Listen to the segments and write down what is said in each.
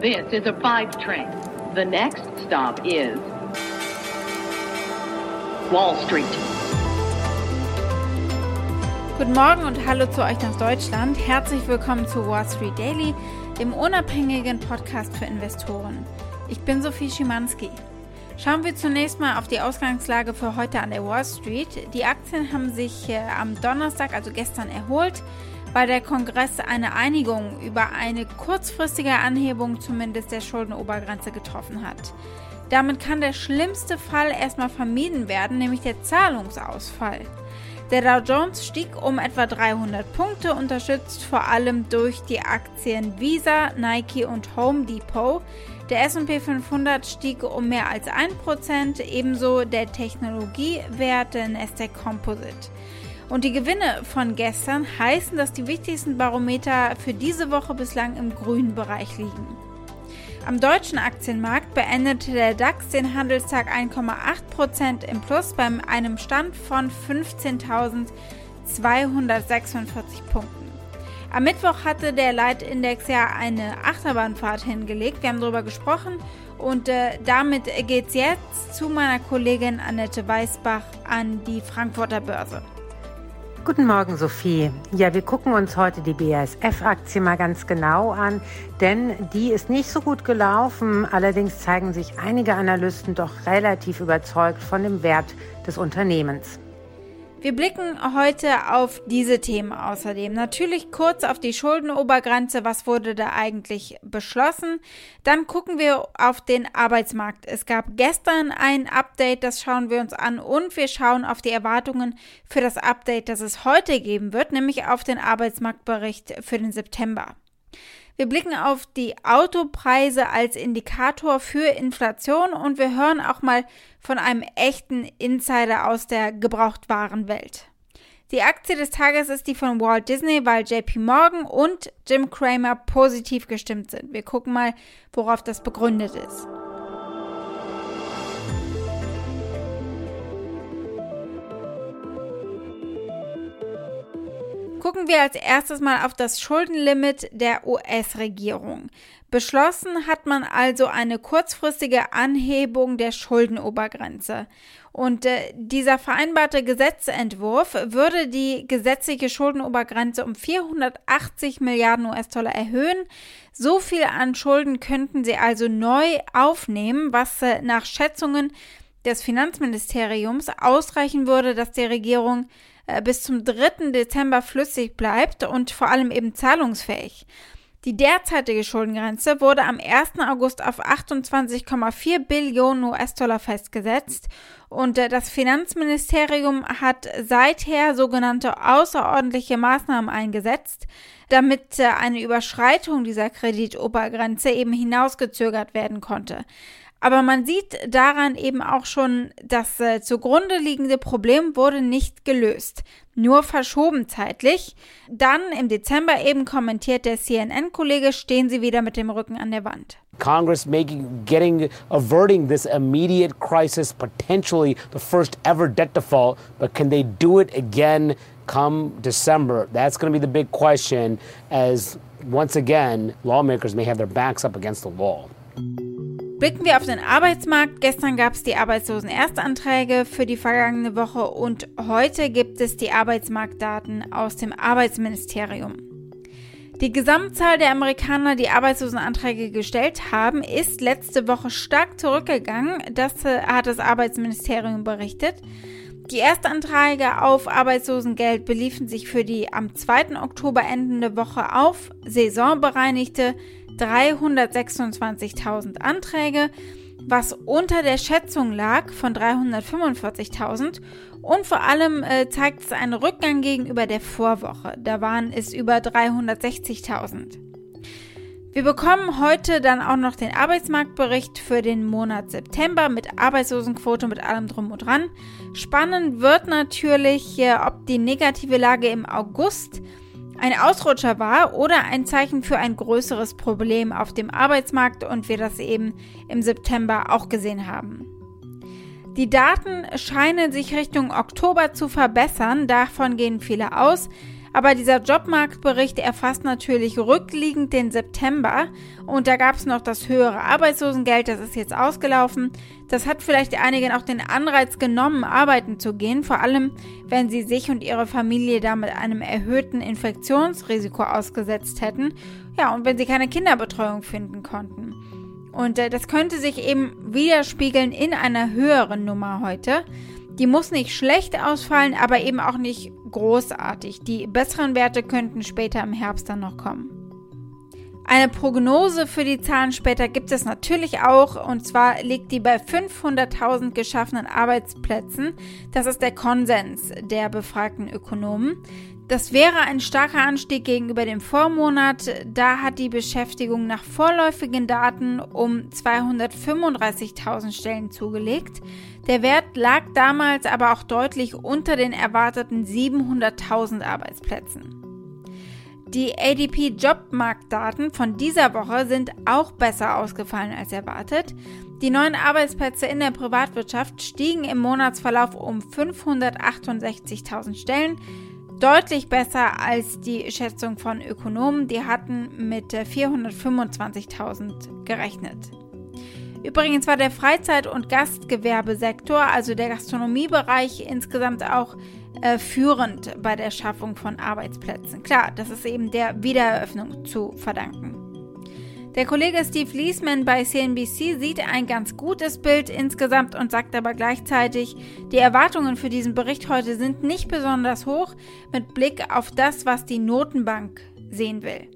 This is a five train. The next stop is Wall Street. Guten Morgen und hallo zu euch nach Deutschland. Herzlich willkommen zu Wall Street Daily, dem unabhängigen Podcast für Investoren. Ich bin Sophie Schimanski. Schauen wir zunächst mal auf die Ausgangslage für heute an der Wall Street. Die Aktien haben sich äh, am Donnerstag, also gestern, erholt weil der Kongress eine Einigung über eine kurzfristige Anhebung zumindest der Schuldenobergrenze getroffen hat. Damit kann der schlimmste Fall erstmal vermieden werden, nämlich der Zahlungsausfall. Der Dow Jones stieg um etwa 300 Punkte, unterstützt vor allem durch die Aktien Visa, Nike und Home Depot. Der SP 500 stieg um mehr als 1%, ebenso der Technologiewert Nasdaq Composite. Und die Gewinne von gestern heißen, dass die wichtigsten Barometer für diese Woche bislang im grünen Bereich liegen. Am deutschen Aktienmarkt beendete der DAX den Handelstag 1,8% im Plus bei einem Stand von 15.246 Punkten. Am Mittwoch hatte der Leitindex ja eine Achterbahnfahrt hingelegt. Wir haben darüber gesprochen und äh, damit es jetzt zu meiner Kollegin Annette Weißbach an die Frankfurter Börse. Guten Morgen, Sophie. Ja, wir gucken uns heute die BASF-Aktie mal ganz genau an, denn die ist nicht so gut gelaufen. Allerdings zeigen sich einige Analysten doch relativ überzeugt von dem Wert des Unternehmens. Wir blicken heute auf diese Themen außerdem. Natürlich kurz auf die Schuldenobergrenze, was wurde da eigentlich beschlossen. Dann gucken wir auf den Arbeitsmarkt. Es gab gestern ein Update, das schauen wir uns an und wir schauen auf die Erwartungen für das Update, das es heute geben wird, nämlich auf den Arbeitsmarktbericht für den September. Wir blicken auf die Autopreise als Indikator für Inflation und wir hören auch mal von einem echten Insider aus der Gebrauchtwarenwelt. Die Aktie des Tages ist die von Walt Disney, weil JP Morgan und Jim Cramer positiv gestimmt sind. Wir gucken mal, worauf das begründet ist. Gucken wir als erstes mal auf das Schuldenlimit der US-Regierung. Beschlossen hat man also eine kurzfristige Anhebung der Schuldenobergrenze. Und äh, dieser vereinbarte Gesetzentwurf würde die gesetzliche Schuldenobergrenze um 480 Milliarden US-Dollar erhöhen. So viel an Schulden könnten sie also neu aufnehmen, was äh, nach Schätzungen des Finanzministeriums ausreichen würde, dass die Regierung äh, bis zum 3. Dezember flüssig bleibt und vor allem eben zahlungsfähig. Die derzeitige Schuldengrenze wurde am 1. August auf 28,4 Billionen US-Dollar festgesetzt und äh, das Finanzministerium hat seither sogenannte außerordentliche Maßnahmen eingesetzt, damit äh, eine Überschreitung dieser Kreditobergrenze eben hinausgezögert werden konnte. Aber man sieht daran eben auch schon, das äh, zugrunde liegende Problem wurde nicht gelöst, nur verschoben zeitlich. Dann im Dezember eben kommentiert der CNN-Kollege, stehen sie wieder mit dem Rücken an der Wand. Congress making getting averting this immediate crisis, potentially the first ever debt default, but can they do it again come December? That's going to be the big question as once again lawmakers may have their backs up against the wall. Blicken wir auf den Arbeitsmarkt. Gestern gab es die Arbeitslosenerstanträge für die vergangene Woche und heute gibt es die Arbeitsmarktdaten aus dem Arbeitsministerium. Die Gesamtzahl der Amerikaner, die Arbeitslosenanträge gestellt haben, ist letzte Woche stark zurückgegangen. Das äh, hat das Arbeitsministerium berichtet. Die Erstanträge auf Arbeitslosengeld beliefen sich für die am 2. Oktober endende Woche auf saisonbereinigte 326.000 Anträge, was unter der Schätzung lag von 345.000 und vor allem äh, zeigt es einen Rückgang gegenüber der Vorwoche. Da waren es über 360.000. Wir bekommen heute dann auch noch den Arbeitsmarktbericht für den Monat September mit Arbeitslosenquote, mit allem drum und dran. Spannend wird natürlich, äh, ob die negative Lage im August ein Ausrutscher war oder ein Zeichen für ein größeres Problem auf dem Arbeitsmarkt und wir das eben im September auch gesehen haben. Die Daten scheinen sich Richtung Oktober zu verbessern, davon gehen viele aus. Aber dieser Jobmarktbericht erfasst natürlich rückliegend den September und da gab es noch das höhere Arbeitslosengeld, das ist jetzt ausgelaufen. Das hat vielleicht einigen auch den Anreiz genommen, arbeiten zu gehen, vor allem wenn sie sich und ihre Familie damit einem erhöhten Infektionsrisiko ausgesetzt hätten. Ja, und wenn sie keine Kinderbetreuung finden konnten. Und äh, das könnte sich eben widerspiegeln in einer höheren Nummer heute. Die muss nicht schlecht ausfallen, aber eben auch nicht großartig. Die besseren Werte könnten später im Herbst dann noch kommen. Eine Prognose für die Zahlen später gibt es natürlich auch, und zwar liegt die bei 500.000 geschaffenen Arbeitsplätzen. Das ist der Konsens der befragten Ökonomen. Das wäre ein starker Anstieg gegenüber dem Vormonat. Da hat die Beschäftigung nach vorläufigen Daten um 235.000 Stellen zugelegt. Der Wert lag damals aber auch deutlich unter den erwarteten 700.000 Arbeitsplätzen. Die ADP-Jobmarktdaten von dieser Woche sind auch besser ausgefallen als erwartet. Die neuen Arbeitsplätze in der Privatwirtschaft stiegen im Monatsverlauf um 568.000 Stellen deutlich besser als die Schätzung von Ökonomen. Die hatten mit 425.000 gerechnet. Übrigens war der Freizeit- und Gastgewerbesektor, also der Gastronomiebereich, insgesamt auch äh, führend bei der Schaffung von Arbeitsplätzen. Klar, das ist eben der Wiedereröffnung zu verdanken. Der Kollege Steve Leesman bei CNBC sieht ein ganz gutes Bild insgesamt und sagt aber gleichzeitig, die Erwartungen für diesen Bericht heute sind nicht besonders hoch mit Blick auf das, was die Notenbank sehen will.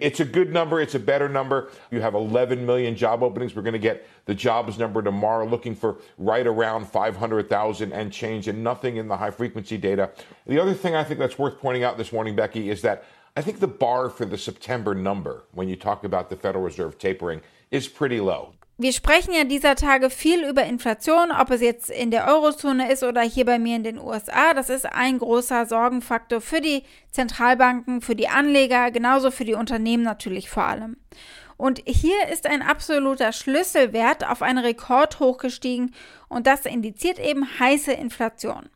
It's a good number. It's a better number. You have 11 million job openings. We're going to get the jobs number tomorrow, looking for right around 500,000 and change, and nothing in the high frequency data. The other thing I think that's worth pointing out this morning, Becky, is that I think the bar for the September number, when you talk about the Federal Reserve tapering, is pretty low. Wir sprechen ja dieser Tage viel über Inflation, ob es jetzt in der Eurozone ist oder hier bei mir in den USA. Das ist ein großer Sorgenfaktor für die Zentralbanken, für die Anleger, genauso für die Unternehmen natürlich vor allem. Und hier ist ein absoluter Schlüsselwert auf einen Rekord hochgestiegen und das indiziert eben heiße Inflation.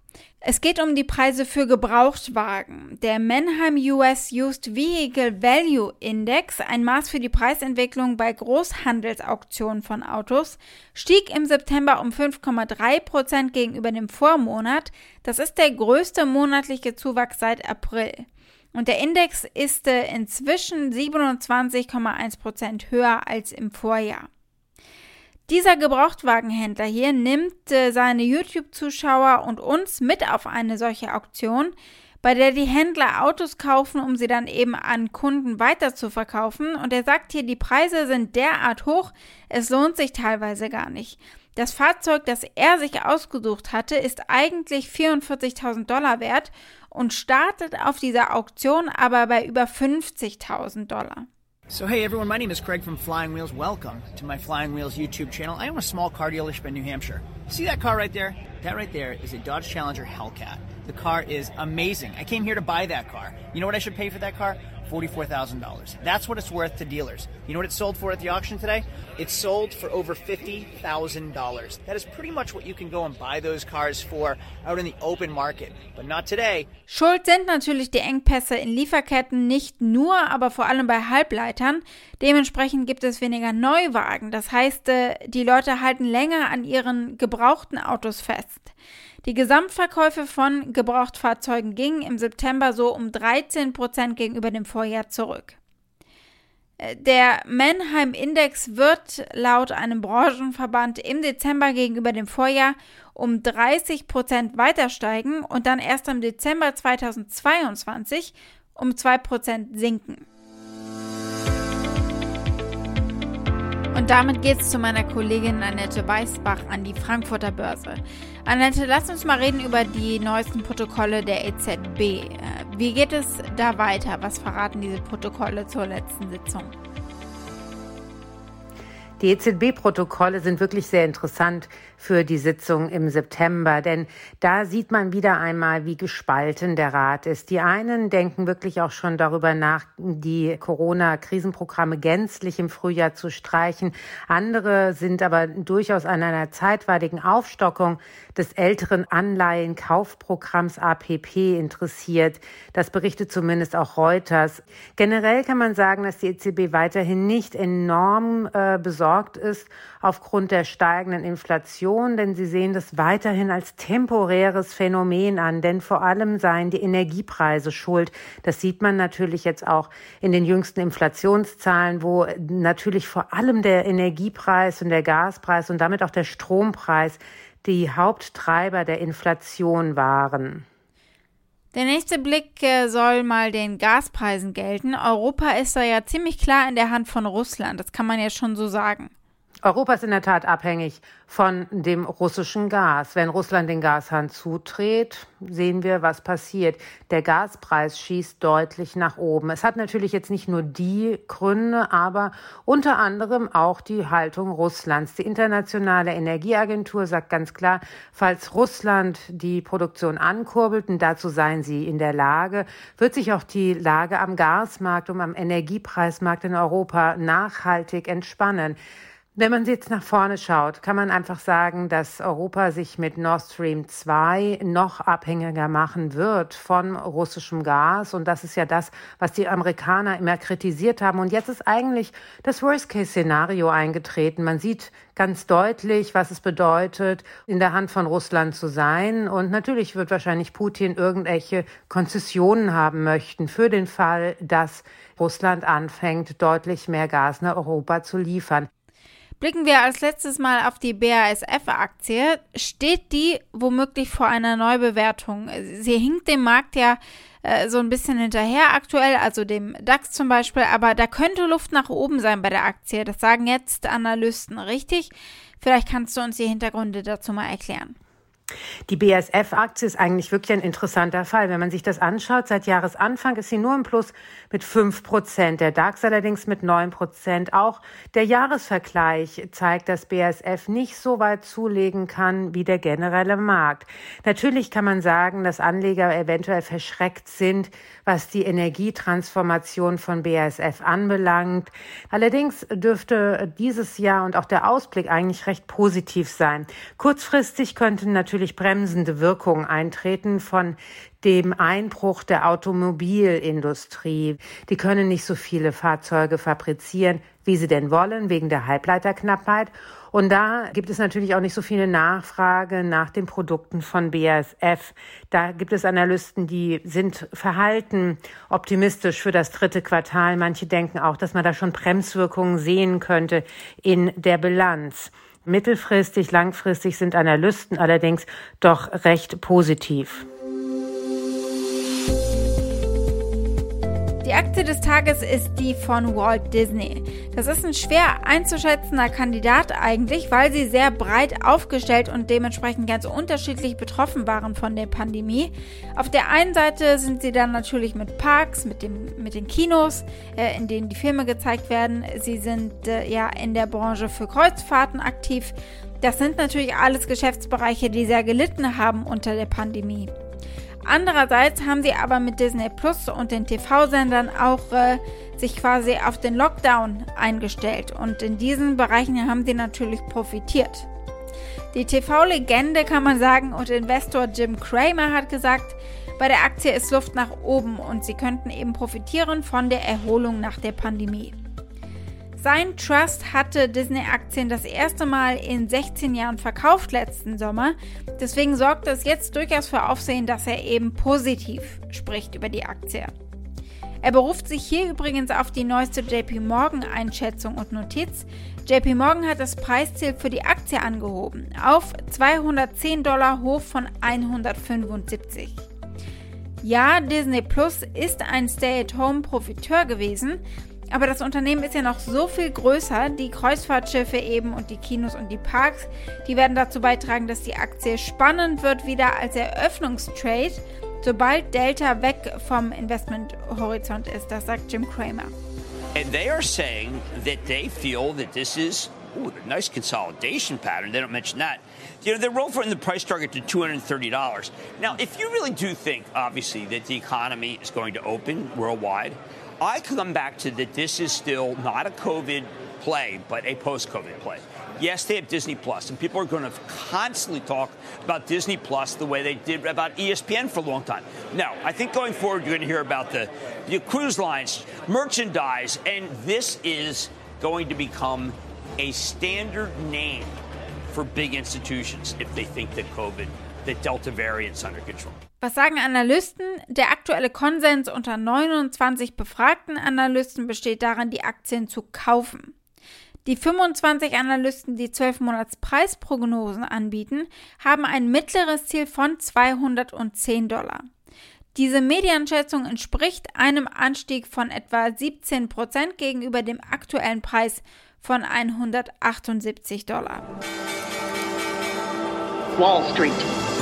Es geht um die Preise für Gebrauchtwagen. Der Mannheim US Used Vehicle Value Index, ein Maß für die Preisentwicklung bei Großhandelsauktionen von Autos, stieg im September um 5,3 Prozent gegenüber dem Vormonat. Das ist der größte monatliche Zuwachs seit April. Und der Index ist äh, inzwischen 27,1 Prozent höher als im Vorjahr. Dieser Gebrauchtwagenhändler hier nimmt äh, seine YouTube-Zuschauer und uns mit auf eine solche Auktion, bei der die Händler Autos kaufen, um sie dann eben an Kunden weiter zu verkaufen. Und er sagt hier, die Preise sind derart hoch, es lohnt sich teilweise gar nicht. Das Fahrzeug, das er sich ausgesucht hatte, ist eigentlich 44.000 Dollar wert und startet auf dieser Auktion aber bei über 50.000 Dollar. So, hey everyone, my name is Craig from Flying Wheels. Welcome to my Flying Wheels YouTube channel. I own a small car dealership in New Hampshire. See that car right there? That right there is a Dodge Challenger Hellcat. The car is amazing. I came here to buy that car. You know what I should pay for that car? $44,000. That's what it's worth to dealers. You know what it sold for at the auction today? It sold for over $50,000. That is pretty much what you can go and buy those cars for out in the open market. But not today. Schuld sind natürlich die Engpässe in Lieferketten, nicht nur, aber vor allem bei Halbleitern. Dementsprechend gibt es weniger Neuwagen. Das heißt, äh, die Leute halten länger an ihren gebrauchten Autos fest. Die Gesamtverkäufe von Gebrauchtfahrzeugen gingen im September so um 13 Prozent gegenüber dem Vorjahr zurück. Äh, der Mannheim Index wird laut einem Branchenverband im Dezember gegenüber dem Vorjahr um 30 Prozent weiter steigen und dann erst im Dezember 2022 um 2 Prozent sinken. Und damit geht es zu meiner Kollegin Annette Weißbach an die Frankfurter Börse. Annette, lass uns mal reden über die neuesten Protokolle der EZB. Äh, wie geht es da weiter? Was verraten diese Protokolle zur letzten Sitzung? Die EZB-Protokolle sind wirklich sehr interessant für die Sitzung im September, denn da sieht man wieder einmal, wie gespalten der Rat ist. Die einen denken wirklich auch schon darüber nach, die Corona-Krisenprogramme gänzlich im Frühjahr zu streichen. Andere sind aber durchaus an einer zeitweiligen Aufstockung des älteren Anleihenkaufprogramms APP interessiert. Das berichtet zumindest auch Reuters. Generell kann man sagen, dass die EZB weiterhin nicht enorm äh, besorgt ist aufgrund der steigenden Inflation, denn sie sehen das weiterhin als temporäres Phänomen an, denn vor allem seien die Energiepreise schuld. Das sieht man natürlich jetzt auch in den jüngsten Inflationszahlen, wo natürlich vor allem der Energiepreis und der Gaspreis und damit auch der Strompreis die Haupttreiber der Inflation waren. Der nächste Blick äh, soll mal den Gaspreisen gelten. Europa ist da ja ziemlich klar in der Hand von Russland, das kann man ja schon so sagen. Europa ist in der Tat abhängig von dem russischen Gas. Wenn Russland den Gashahn zudreht, sehen wir, was passiert. Der Gaspreis schießt deutlich nach oben. Es hat natürlich jetzt nicht nur die Gründe, aber unter anderem auch die Haltung Russlands. Die Internationale Energieagentur sagt ganz klar, falls Russland die Produktion ankurbelt, und dazu seien sie in der Lage, wird sich auch die Lage am Gasmarkt und am Energiepreismarkt in Europa nachhaltig entspannen. Wenn man jetzt nach vorne schaut, kann man einfach sagen, dass Europa sich mit Nord Stream 2 noch abhängiger machen wird von russischem Gas. Und das ist ja das, was die Amerikaner immer kritisiert haben. Und jetzt ist eigentlich das Worst-Case-Szenario eingetreten. Man sieht ganz deutlich, was es bedeutet, in der Hand von Russland zu sein. Und natürlich wird wahrscheinlich Putin irgendwelche Konzessionen haben möchten für den Fall, dass Russland anfängt, deutlich mehr Gas nach Europa zu liefern. Blicken wir als letztes Mal auf die BASF-Aktie. Steht die womöglich vor einer Neubewertung? Sie hinkt dem Markt ja äh, so ein bisschen hinterher aktuell, also dem DAX zum Beispiel, aber da könnte Luft nach oben sein bei der Aktie. Das sagen jetzt Analysten, richtig? Vielleicht kannst du uns die Hintergründe dazu mal erklären. Die BASF-Aktie ist eigentlich wirklich ein interessanter Fall. Wenn man sich das anschaut, seit Jahresanfang ist sie nur im Plus mit 5 Prozent, der DAX allerdings mit 9 Prozent. Auch der Jahresvergleich zeigt, dass BASF nicht so weit zulegen kann wie der generelle Markt. Natürlich kann man sagen, dass Anleger eventuell verschreckt sind, was die Energietransformation von BASF anbelangt. Allerdings dürfte dieses Jahr und auch der Ausblick eigentlich recht positiv sein. Kurzfristig könnten natürlich bremsende Wirkungen eintreten von dem Einbruch der Automobilindustrie. Die können nicht so viele Fahrzeuge fabrizieren, wie sie denn wollen, wegen der Halbleiterknappheit. Und da gibt es natürlich auch nicht so viele Nachfrage nach den Produkten von BASF. Da gibt es Analysten, die sind verhalten optimistisch für das dritte Quartal. Manche denken auch, dass man da schon Bremswirkungen sehen könnte in der Bilanz. Mittelfristig, langfristig sind Analysten allerdings doch recht positiv. Die Aktie des Tages ist die von Walt Disney. Das ist ein schwer einzuschätzender Kandidat eigentlich, weil sie sehr breit aufgestellt und dementsprechend ganz unterschiedlich betroffen waren von der Pandemie. Auf der einen Seite sind sie dann natürlich mit Parks, mit, dem, mit den Kinos, äh, in denen die Filme gezeigt werden. Sie sind äh, ja in der Branche für Kreuzfahrten aktiv. Das sind natürlich alles Geschäftsbereiche, die sehr gelitten haben unter der Pandemie. Andererseits haben sie aber mit Disney Plus und den TV-Sendern auch äh, sich quasi auf den Lockdown eingestellt und in diesen Bereichen haben sie natürlich profitiert. Die TV-Legende kann man sagen und Investor Jim Cramer hat gesagt, bei der Aktie ist Luft nach oben und sie könnten eben profitieren von der Erholung nach der Pandemie. Sein Trust hatte Disney-Aktien das erste Mal in 16 Jahren verkauft letzten Sommer. Deswegen sorgt es jetzt durchaus für Aufsehen, dass er eben positiv spricht über die Aktie. Er beruft sich hier übrigens auf die neueste JP Morgan-Einschätzung und Notiz. JP Morgan hat das Preisziel für die Aktie angehoben auf 210 Dollar hoch von 175. Ja, Disney Plus ist ein Stay-at-Home-Profiteur gewesen, aber das Unternehmen ist ja noch so viel größer. Die Kreuzfahrtschiffe eben und die Kinos und die Parks, die werden dazu beitragen, dass die Aktie spannend wird wieder als Eröffnungstrade, sobald Delta weg vom Investmenthorizont ist. Das sagt Jim Cramer. And they are saying that they feel that this is Ooh, nice consolidation pattern. They don't mention that. You know, they're in the price target to $230. Now, if you really do think, obviously, that the economy is going to open worldwide, I come back to that this is still not a COVID play, but a post COVID play. Yes, they have Disney Plus, and people are going to constantly talk about Disney Plus the way they did about ESPN for a long time. Now, I think going forward, you're going to hear about the, the cruise lines, merchandise, and this is going to become a standard name for big institutions if they think that COVID, that Delta variant's under control. Was sagen Analysten? Der aktuelle Konsens unter 29 befragten Analysten besteht darin, die Aktien zu kaufen. Die 25 Analysten, die 12 Monats Preisprognosen anbieten, haben ein mittleres Ziel von 210 Dollar. Diese Medienschätzung entspricht einem Anstieg von etwa 17 Prozent gegenüber dem aktuellen Preis von 178 Dollar. Wall Street.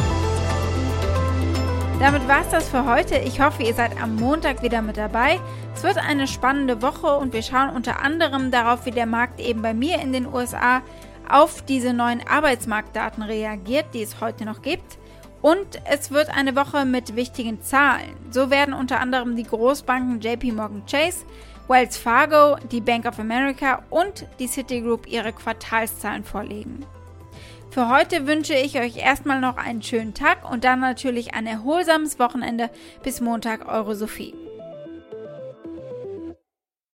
Damit war es das für heute. Ich hoffe, ihr seid am Montag wieder mit dabei. Es wird eine spannende Woche und wir schauen unter anderem darauf, wie der Markt eben bei mir in den USA auf diese neuen Arbeitsmarktdaten reagiert, die es heute noch gibt. Und es wird eine Woche mit wichtigen Zahlen. So werden unter anderem die Großbanken JP Morgan Chase, Wells Fargo, die Bank of America und die Citigroup ihre Quartalszahlen vorlegen. Für heute wünsche ich euch erstmal noch einen schönen Tag und dann natürlich ein erholsames Wochenende. Bis Montag, eure Sophie.